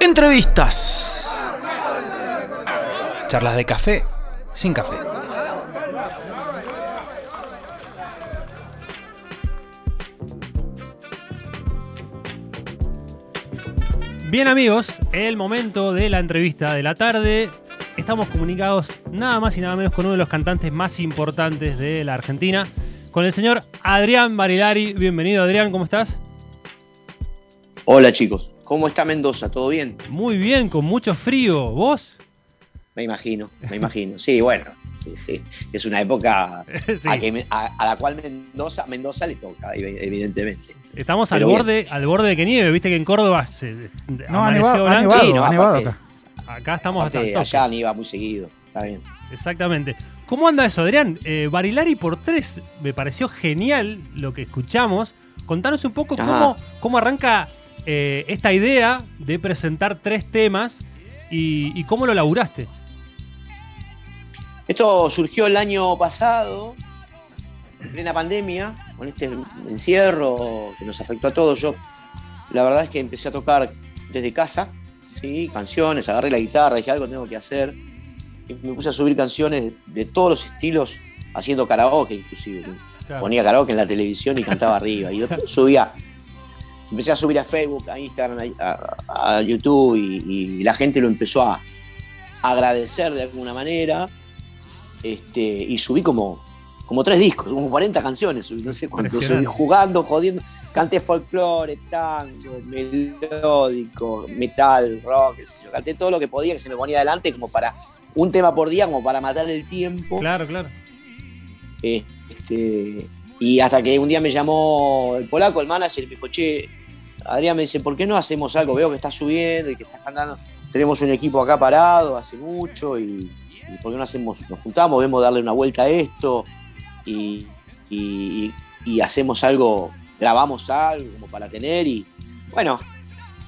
Entrevistas. Charlas de café sin café. Bien amigos, el momento de la entrevista de la tarde. Estamos comunicados nada más y nada menos con uno de los cantantes más importantes de la Argentina, con el señor Adrián Barilari. Bienvenido Adrián, ¿cómo estás? Hola chicos, ¿cómo está Mendoza? ¿Todo bien? Muy bien, con mucho frío. ¿Vos? Me imagino, me imagino. Sí, bueno, es una época Sí. a, que me- a- a la cual Mendoza, Mendoza le toca, ev- evidentemente. Estamos al bien. borde, al borde de que nieve, viste que en Córdoba se No, ha nevado, ha blanco. nevado, Sí, no, ha nevado aparte- acá. Acá estamos hasta Aparte, allá ni va muy seguido, está bien. Exactamente. ¿Cómo anda eso, Adrián? Eh, Barilari por tres, me pareció genial lo que escuchamos. Contanos un poco Ajá. cómo, cómo arranca eh, esta idea de presentar tres temas y, y cómo lo laburaste. Esto surgió el año pasado, en plena pandemia, con este encierro que nos afectó a todos. Yo, la verdad es que empecé a tocar desde casa, ¿sí? canciones, agarré la guitarra, dije algo tengo que hacer. Y me puse a subir canciones de, de todos los estilos, haciendo karaoke inclusive. Ponía karaoke en la televisión y cantaba arriba. Y después subía, empecé a subir a Facebook, a Instagram, a, a- a YouTube y, y la gente lo empezó a agradecer de alguna manera. Este, y subí como, como tres discos, como 40 canciones, subí, no sé cuánto, subí jugando, jodiendo. Canté folclore, tango, melódico, metal, rock, yo. canté todo lo que podía que se me ponía adelante como para un tema por día, como para matar el tiempo. Claro, claro. Este, y hasta que un día me llamó el polaco, el manager, y me dijo, che, Adrián me dice, ¿por qué no hacemos algo? Veo que estás subiendo y que estás cantando. Tenemos un equipo acá parado hace mucho y, ¿por qué no hacemos, nos juntamos, vemos darle una vuelta a esto y, hacemos algo, grabamos algo como para tener y bueno,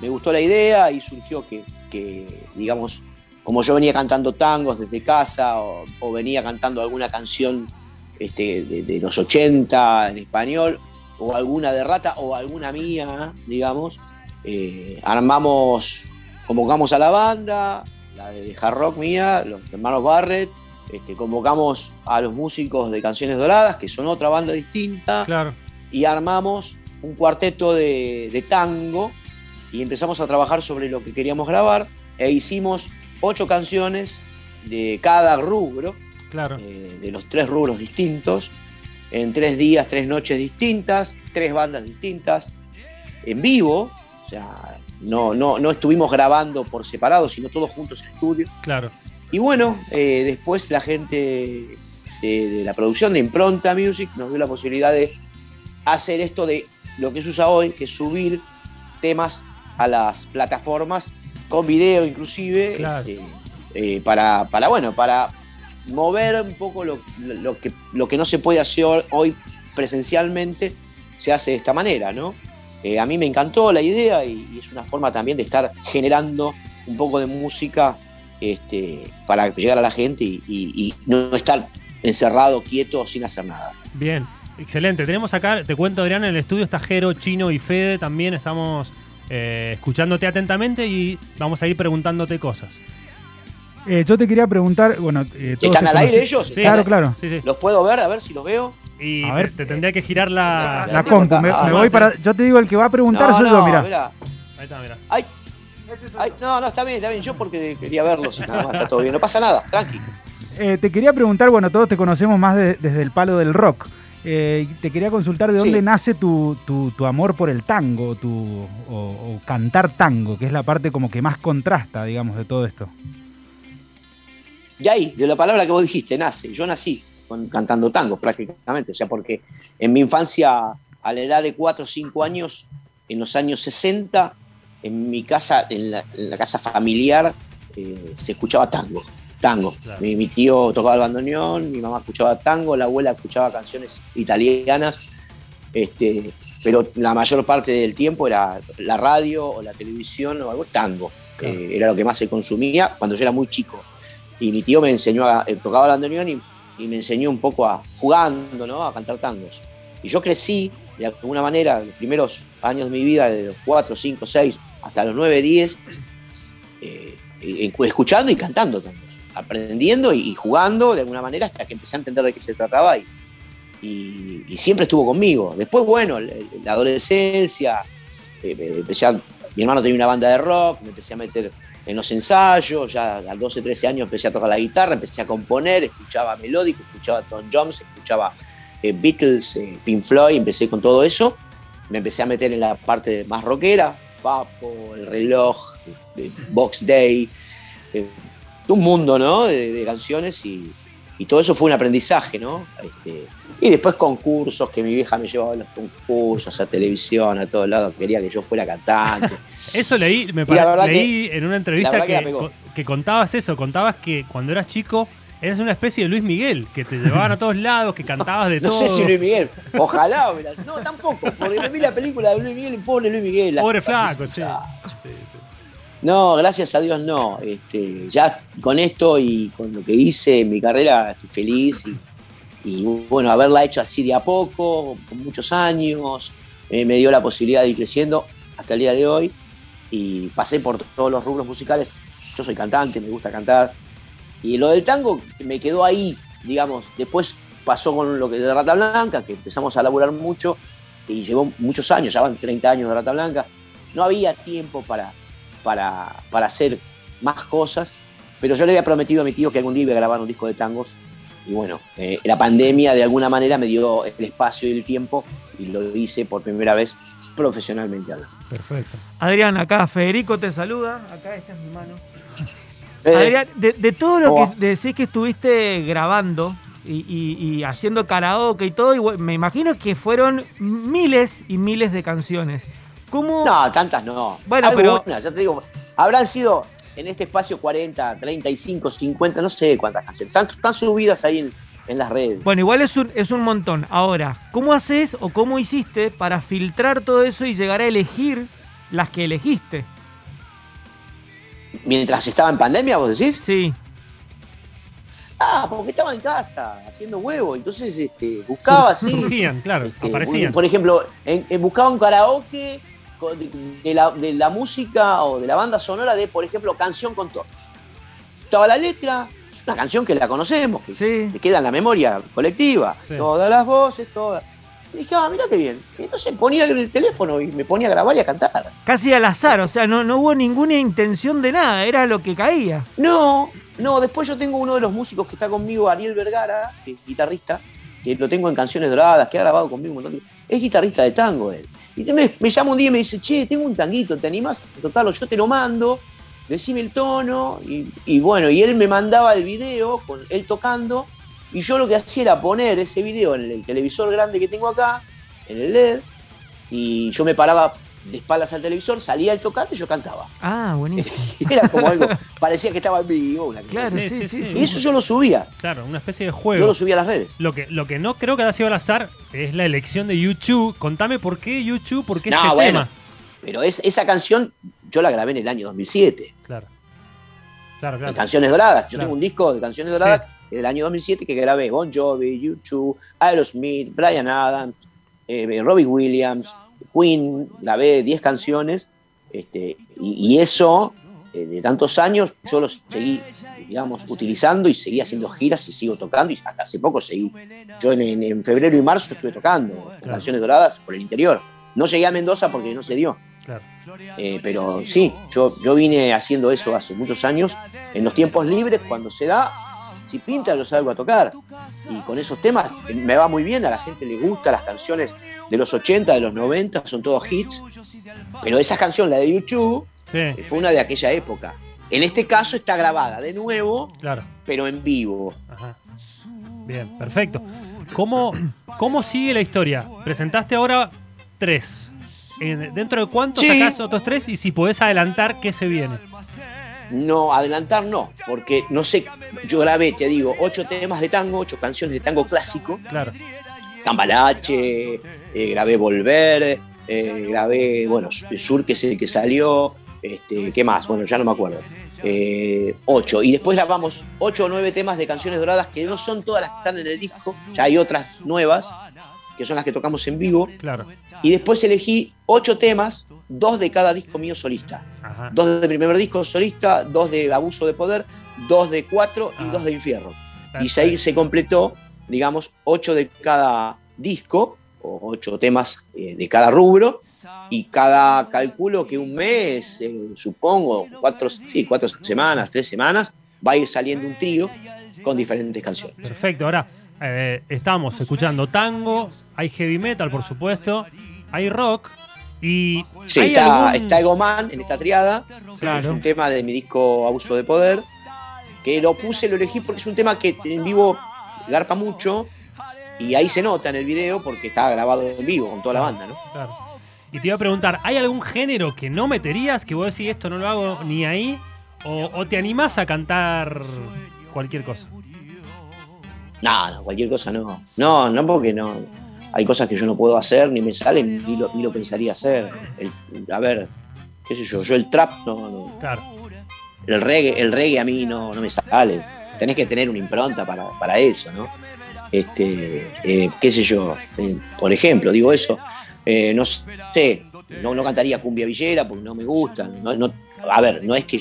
me gustó la idea y surgió que, digamos, como yo venía cantando tangos desde casa o, venía cantando alguna canción este, de los 80 en español, o alguna de rata, o alguna mía, digamos. Eh, armamos, convocamos a la banda, la de hard rock mía, los hermanos Barrett, este, convocamos a los músicos de Canciones Doradas, que son otra banda distinta, Claro. y armamos un cuarteto de, de tango y empezamos a trabajar sobre lo que queríamos grabar e hicimos ocho canciones de cada rubro, Claro. eh, de los tres rubros distintos, en tres días, tres noches distintas, tres bandas distintas, en vivo, o sea, no, no, no estuvimos grabando por separado, sino todos juntos en estudio. Claro. Y bueno, eh, después la gente de, de la producción de Impronta Music nos dio la posibilidad de hacer esto de lo que se usa hoy, que es subir temas a las plataformas con video inclusive, Claro. este, eh, para, para, bueno, para mover un poco lo, lo que, lo que no se puede hacer hoy presencialmente, se hace de esta manera, ¿no? Eh, a mí me encantó la idea y, es una forma también de estar generando un poco de música este, para llegar a la gente y no estar encerrado, quieto, sin hacer nada. Bien. Excelente. Tenemos acá, te cuento Adrián, en el estudio está Jero, Chino y Fede. También estamos eh, escuchándote atentamente y vamos a ir preguntándote cosas. Eh, yo te quería preguntar, bueno, eh, todos ¿Están al aire ellos? Sí. ¿Están Claro, claro. Sí, sí. ¿Los puedo ver? A ver si los veo. Y A te- ver, te, tendría que girar la. La Ah, compu, me, ah, me ah, voy para. Yo te digo, el que va a preguntar no, soy no, yo, mira. mirá. Ahí está, mira. Ay, ay, no, no, está bien, está bien. Yo porque quería verlos y nada más, está todo bien. No pasa nada, tranqui. Eh, te quería preguntar, bueno, todos te conocemos más de- desde el palo del rock. Eh, te quería consultar de dónde Sí. nace tu, tu- tu amor por el tango tu, o, o cantar tango, que es la parte como que más contrasta, digamos, de todo esto. Y ahí, de la palabra que vos dijiste, nace. Yo nací con- cantando tango prácticamente. O sea, porque en mi infancia, a la edad de 4 o 5 años, en los años 60, en mi casa, en la, en la casa familiar, eh, se escuchaba tango. Tango. Claro. Mi, mi tío tocaba el bandoneón, mi mamá escuchaba tango, la abuela escuchaba canciones italianas. Este, pero la mayor parte del tiempo era la radio o la televisión o algo tango. Claro. Eh, era lo que más se consumía cuando yo era muy chico. Y mi tío me enseñó a eh, tocaba el bandoneón y, y me enseñó un poco a jugando, ¿no? A cantar tangos. Y yo crecí de alguna manera, los primeros años de mi vida, de los 4, 5, 6 hasta los 9, 10, eh, escuchando y cantando tangos, aprendiendo y, jugando de alguna manera hasta que empecé a entender de qué se trataba y, y- siempre estuvo conmigo. Después, bueno, la, adolescencia, eh, mi hermano tenía una banda de rock, me empecé a meter en los ensayos, ya a 12, 13 años empecé a tocar la guitarra, empecé a componer, escuchaba melódico, escuchaba Tom Jones, escuchaba eh, Beatles, eh, Pink Floyd, empecé con todo eso, me empecé a meter en la parte más rockera, Papo, El Reloj, eh, Box Day, eh, un mundo, ¿no? De, de canciones y, y todo eso fue un aprendizaje, ¿no? Este, y después concursos, que mi vieja me llevaba a los concursos, a televisión, a todos lados, quería que yo fuera cantante. Eso leí, me Y la pare- verdad leí en una entrevista que contabas eso, contabas que cuando eras chico eras una especie de Luis Miguel, que te llevaban a todos lados, que cantabas de No todo. sé si Luis Miguel, ojalá, no, tampoco, porque me vi la película de Luis Miguel y pobre Luis Miguel. Pobre flaco, sí. No, gracias a Dios no. Este, ya con esto y con lo que hice en mi carrera estoy feliz y, y, bueno, haberla hecho así de a poco, con muchos años, eh, me dio la posibilidad de ir creciendo hasta el día de hoy y pasé por todos los rubros musicales. Yo soy cantante, me gusta cantar y lo del tango me quedó ahí, digamos. Después pasó con lo que de Rata Blanca, que empezamos a laburar mucho y llevó muchos años, ya van 30 años de Rata Blanca. No había tiempo para, para, para hacer más cosas, pero yo le había prometido a mi tío que algún día iba a grabar un disco de tangos. Y bueno, eh, la pandemia de alguna manera me dio el espacio y el tiempo y lo hice por primera vez profesionalmente. hablando. Perfecto. Adrián, acá Federico te saluda. Acá esa es mi mano. Eh, Adrián, de, de todo lo ¿cómo que decís que estuviste grabando y, y- y haciendo karaoke y todo, y me imagino que fueron miles y miles de canciones. ¿Cómo? no, tantas no. Bueno, Algunas, pero- ya te digo, habrán sido en este espacio 40, 35, 50, no sé cuántas canciones. Están, están subidas ahí en, en las redes. Bueno, igual es un, es un montón. Ahora, ¿cómo haces o cómo hiciste para filtrar todo eso y llegar a elegir las que elegiste? Mientras estaba en pandemia, vos decís. Sí. Ah, porque estaba en casa haciendo huevo, entonces este, buscaba así. Surgían, claro, Este, aparecían. un- por ejemplo, en- en- buscaba un karaoke de, la, de la música o de la banda sonora de, por ejemplo, Canción con Todos. Estaba la letra, es una canción que la conocemos, que Sí. te queda en la memoria colectiva. Sí. Todas las voces, todas. Y dije, ah, mirá qué bien. Y entonces ponía el teléfono y me ponía a grabar y a cantar. Casi al azar, o sea, no, no hubo ninguna intención de nada, era lo que caía. No, no, después yo tengo uno de los músicos que está conmigo, Ariel Vergara, que es guitarrista, que lo tengo en Canciones Doradas, que ha grabado conmigo un montón de... Es guitarrista de tango él. Y me, me llama un día y me dice, che, tengo un tanguito, ¿te animás a tocarlo? Yo te lo mando, decime el tono, y bueno, y él me mandaba el video con él tocando, y yo lo que hacía era poner ese video en el televisor grande que tengo acá, en el LED, y yo me paraba de espaldas al televisor, salía el tocante y yo cantaba. Ah, buenísimo. Era como algo, parecía que estaba en vivo. una Claro, Sí, sí, y eso yo lo subía. Claro, una especie de Yo juego. lo subía a las redes. Lo que, lo que no creo que haya sido al azar es la elección de YouTube. Contame por qué YouTube, por qué No, ese bueno. tema. Pero es, esa canción yo la grabé en el año 2007. Claro. Claro, En claro. Canciones Doradas. Yo Claro. tengo un disco de Canciones Doradas del año 2007 que grabé Bon Jovi, YouTube, Aerosmith, Brian Adams, eh, Robbie Williams, Queen. Grabé 10 canciones. Este, y, y eso, eh, de tantos años, yo lo seguí, digamos, utilizando y seguí haciendo giras y sigo tocando. Y hasta hace poco seguí. Yo en, en- febrero y marzo estuve tocando Claro. Canciones Doradas por el interior. No llegué a Mendoza porque no se dio. claro. Eh, pero sí, yo, yo vine haciendo eso hace muchos años. En los tiempos libres, cuando se da, si pinta, yo salgo a tocar. Y con esos temas me va muy bien, a la gente le gusta, las canciones de los 80, de los 90, son todos hits. Pero esa canción, la de YouTube, Sí, eh, fue una de aquella época. En este caso está grabada de nuevo, claro. pero en vivo. Ajá. Bien, perfecto. ¿Cómo, ¿Cómo sigue la historia? Presentaste ahora tres. En- ¿Dentro de cuánto Sí. sacás otros tres? Y si podés adelantar, ¿qué se viene? No, adelantar no, porque no sé, yo grabé, te digo, ocho temas de tango, ocho canciones de tango clásico. Claro. Cambalache, eh, grabé Volver, eh, grabé, bueno, Sur, que es el que salió, este, ¿qué más? Bueno, ya no me acuerdo. Eh, ocho. Y después grabamos ocho o nueve temas de canciones doradas, que no son todas las que están en el disco, ya hay otras nuevas, que son las que tocamos en vivo. Claro. Y después elegí ocho temas, dos de cada disco mío solista. Ajá. Dos de primer disco solista, dos de Abuso de Poder, dos de Cuatro y Ah. dos de Infierno. Y ahí se completó, digamos, ocho de cada disco, o ocho temas eh, de cada rubro, y cada calculo que un mes, eh, supongo, cuatro, sí, cuatro semanas, tres semanas, va a ir saliendo un trío con diferentes canciones. Perfecto, ahora eh, estamos escuchando tango, hay heavy metal, por supuesto, hay rock y. Sí, ¿hay está, algún- está Ego Man en esta triada, es Claro. un tema de mi disco Abuso de Poder, que lo puse, lo elegí porque es un tema que en vivo garpa mucho, y ahí se nota en el video porque está grabado en vivo con toda la banda, ¿no? Claro. Y te iba a preguntar, ¿hay algún género que no meterías, que vos decís esto no lo hago ni ahí? ¿O, o te animás a cantar cualquier cosa? No, no, cualquier cosa no. No, no porque no. Hay cosas que yo no puedo hacer, ni me salen, ni lo, ni lo pensaría hacer. El- a ver, qué sé yo, yo el trap, no, no. Claro. el reggae, el reggae a mí no, no me sale. Tenés que tener una impronta para, para eso, ¿no? Este, eh, qué sé yo, eh, por ejemplo, digo eso, eh, no sé, no, no cantaría cumbia villera porque no me gusta. No, no- a ver, no es que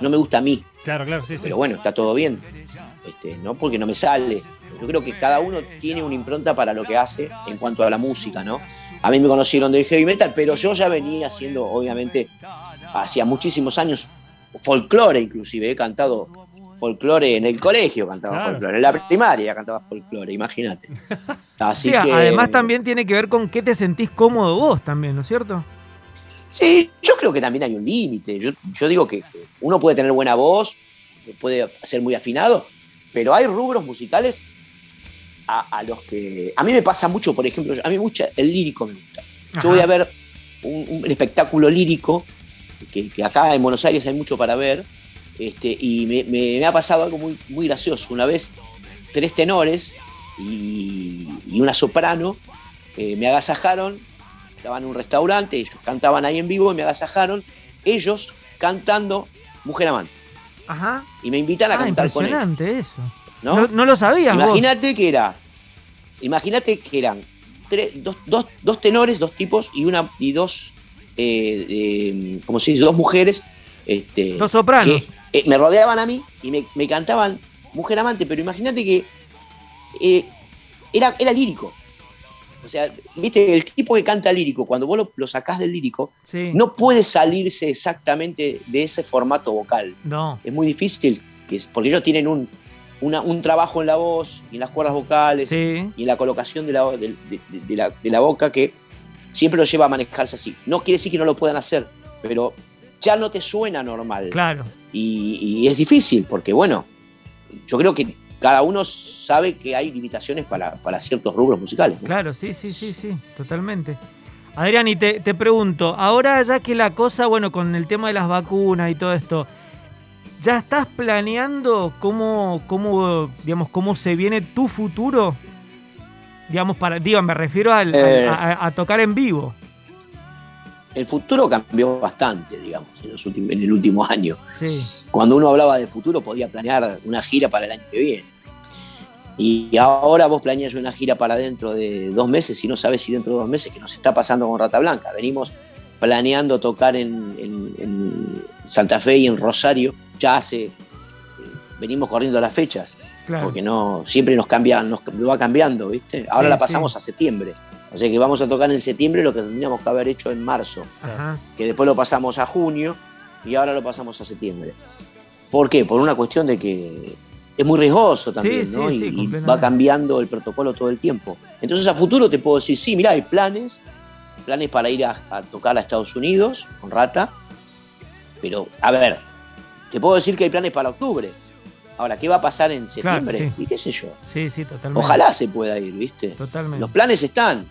no me gusta a mí, Claro, claro, sí, sí. pero bueno, está todo bien. Este, no porque no me sale. Yo creo que cada uno tiene una impronta para lo que hace en cuanto a la música, ¿no? A mí me conocieron del heavy metal, pero yo ya venía haciendo, obviamente, hacía muchísimos años, folclore inclusive. He cantado folclore en el colegio, cantaba Claro. folclore. En la primaria cantaba folclore, imagínate. Así Sí, que, además también tiene que ver con qué te sentís cómodo vos también, ¿no es cierto? Sí, yo creo que también hay un límite. Yo, yo digo que uno puede tener buena voz, puede ser muy afinado, pero hay rubros musicales a, a los que. A mí me pasa mucho, por ejemplo, a mí mucho el lírico me gusta. Ajá. Yo voy a ver un, un espectáculo lírico, que, que acá en Buenos Aires hay mucho para ver, este, y me, me- me ha pasado algo muy, muy gracioso. Una vez, tres tenores y, y una soprano eh, me agasajaron, estaban en un restaurante, ellos cantaban ahí en vivo y me agasajaron, ellos cantando Mujer Amante. Ajá. Y me invitan a Ah, cantar con ellos. impresionante eso. ¿no? No, no lo sabías. Imagínate que era. Imagínate que eran tres- dos, dos- dos tenores, dos tipos y una y dos, eh, eh, ¿cómo se dice? Dos mujeres. Este, Dos sopranos. que eh, me rodeaban a mí y me, me cantaban Mujer Amante, pero imagínate que eh, era, era lírico. O sea, viste, el tipo que canta lírico, cuando vos lo, lo sacás del lírico, Sí. no puede salirse exactamente de ese formato vocal No. es muy difícil, porque ellos tienen un, una- un trabajo en la voz y en las cuerdas vocales Sí. y en la colocación de la, de, de- de la, de la boca que siempre lo lleva a manejarse así. No quiere decir que no lo puedan hacer, pero ya no te suena normal. Claro. Y, y es difícil, porque bueno, yo creo que cada uno sabe que hay limitaciones para, para ciertos rubros musicales. ¿no? Claro, sí, sí, sí, sí, totalmente. Adrián, y te, te pregunto, ahora ya que la cosa, bueno, con el tema de las vacunas y todo esto, ¿ya estás planeando cómo, cómo, digamos, cómo se viene tu futuro? Digamos, para, digo, me refiero al- al- Eh. a, a tocar en vivo. El futuro cambió bastante, digamos, en, los últimos, en el último año. Sí, cuando uno hablaba de futuro podía planear una gira para el año que viene. Y ahora vos planeas una gira para dentro de dos meses y no sabes si dentro de dos meses, que nos está pasando con Rata Blanca. Venimos planeando tocar en, en- en Santa Fe y en Rosario, ya hace, eh, venimos corriendo las fechas, claro. porque no siempre nos cambia, nos va cambiando, ¿viste? Ahora Sí, la pasamos a septiembre. O sea que vamos a tocar en septiembre lo que tendríamos que haber hecho en marzo Ajá. que después lo pasamos a junio y ahora lo pasamos a septiembre. ¿Por qué? Por una cuestión de que es muy riesgoso también, Sí, ¿no? sí, y, sí, y completamente. va cambiando el protocolo todo el tiempo. Entonces a futuro te puedo decir, sí, mira, hay planes, planes para ir a, a tocar a Estados Unidos con Rata, pero a ver, te puedo decir que hay planes para octubre. Ahora, ¿qué va a pasar en septiembre? sí. Y qué sé yo. Sí, sí, totalmente. Ojalá se pueda ir, ¿viste? Totalmente. Los planes están,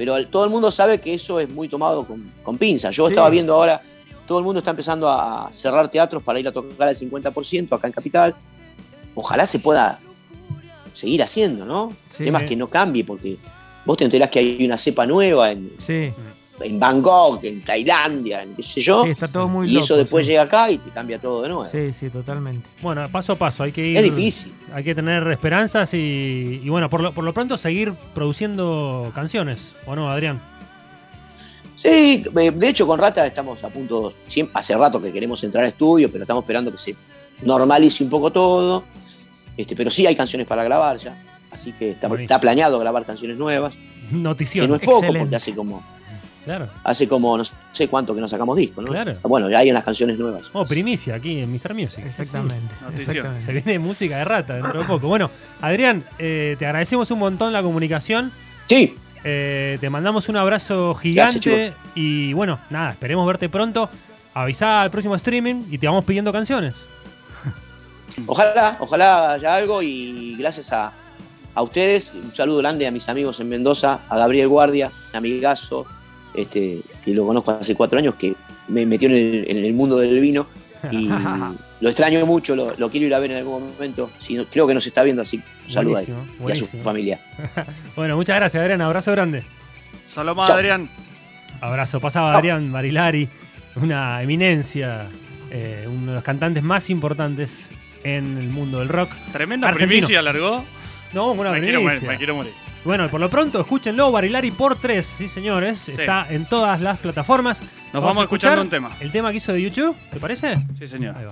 pero todo el mundo sabe que eso es muy tomado con, con pinzas. Yo Sí. estaba viendo ahora, todo el mundo está empezando a cerrar teatros para ir a tocar al 50% acá en Capital. Ojalá se pueda seguir haciendo, ¿no? Sí. Temas que no cambie, porque vos te enterás que hay una cepa nueva en, Sí, en Bangkok, en Tailandia, en qué sé yo, sí, está todo muy y loco. eso después sí. llega acá y te cambia todo de nuevo. Sí, sí, totalmente. Bueno, paso a paso, hay que ir. Es difícil. Hay que tener esperanzas y, y bueno, por lo, por lo pronto seguir produciendo canciones, ¿o no, Adrián? Sí, de hecho con Rata estamos a punto, siempre, hace rato que queremos entrar a estudio, pero estamos esperando que se normalice un poco todo. Este, pero sí hay canciones para grabar ya, así que está, planeado grabar canciones nuevas, que Notición. no es poco, Excelente. porque hace como, Claro. hace como no sé cuánto que no sacamos disco, ¿no? Claro. Bueno, ya hay unas canciones nuevas. Oh, primicia aquí en Mr. Music. Exactamente. Se viene música de rata dentro de poco. Bueno, Adrián, eh, te agradecemos un montón la comunicación. Sí, Eh, te mandamos un abrazo Gracias, gigante. y bueno, nada, esperemos verte pronto. Avisá al próximo streaming y te vamos pidiendo canciones. Ojalá, ojalá haya algo y gracias a, a ustedes, un saludo grande a mis amigos en Mendoza, a Gabriel Guardia, un amigazo, este, que lo conozco hace cuatro años, que me metió en el, en el mundo del vino y lo extraño mucho, lo, lo quiero ir a ver en algún momento. Si no- creo que nos está viendo así. Un saludo a él Buenísimo, y a su familia. Bueno, muchas gracias, Adrián. Abrazo grande. Saloma. Adrián. Abrazo. Pasaba. Adrián Barilari, una eminencia, eh, uno de los cantantes más importantes en el mundo del rock. Tremenda Argentino. primicia largó. No, una Me quiero, me quiero morir. Bueno, por lo pronto, escúchenlo, Barilari por tres, sí señores. Está en todas las plataformas. Nos vamos, escuchando un tema. El tema que hizo de YouTube, ¿te parece? Sí, señor. Ahí va.